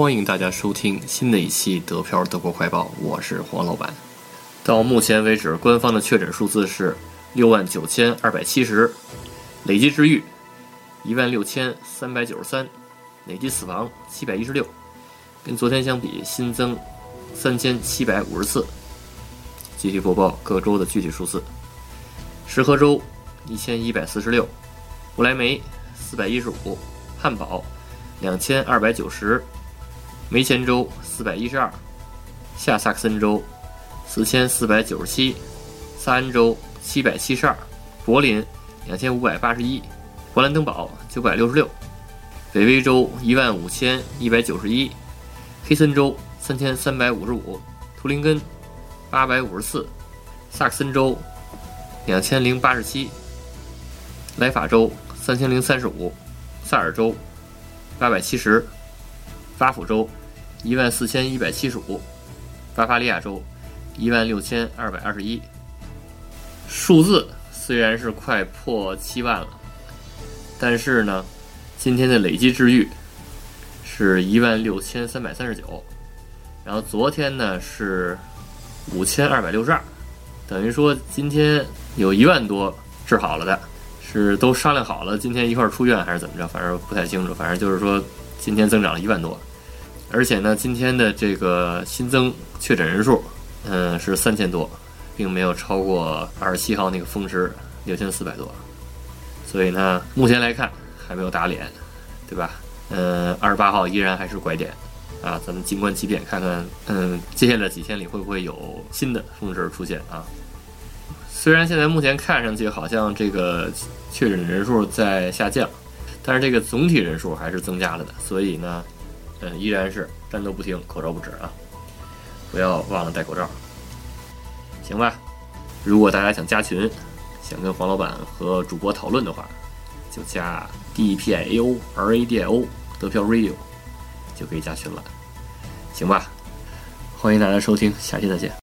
欢迎大家收听新的一期德漂德国快报，我是黄老板。到目前为止，官方的确诊数字是六万九千二百七十，累计治愈一万六千三百九十三，累计死亡七百一十六，跟昨天相比新增三千七百五十四。继续播报各州的具体数字：石河州一千一百四十六，不来梅四百一十五，汉堡两千二百九十，梅前州四百一十二，下萨克森州四千四百九十七，萨恩州七百七十二，柏林两千五百八十一，勃兰登堡九百六十六，北威州一万五千一百九十一，黑森州三千三百五十五，图林根八百五十四，萨克森州两千零八十七，莱法州三千零三十五，萨尔州八百七十，巴甫州一万四千一百七十五，巴伐利亚州一万六千二百二十一。数字虽然是快破七万了，但是呢，今天的累计治愈是一万六千三百三十九，然后昨天呢是五千二百六十二，等于说今天有一万多治好了的，是都商量好了今天一块儿出院还是怎么着？反正不太清楚，反正就是说今天增长了一万多，而且呢，今天的这个新增确诊人数，嗯，是三千多。并没有超过二十七号那个峰值六千四百多，所以呢，目前来看还没有打脸，对吧？嗯，二十八号依然还是拐点啊，咱们静观其变，看看嗯，接下来几天里会不会有新的峰值出现啊？虽然现在目前看上去好像这个确诊人数在下降，但是这个总体人数还是增加了的，所以呢，嗯，依然是战斗不停，口罩不止啊，不要忘了戴口罩。行吧，如果大家想加群，想跟黄老板和主播讨论的话，就加 D P I A O R A D I O 得票 Radio，就可以加群了。行吧，欢迎大家收听，下期再见。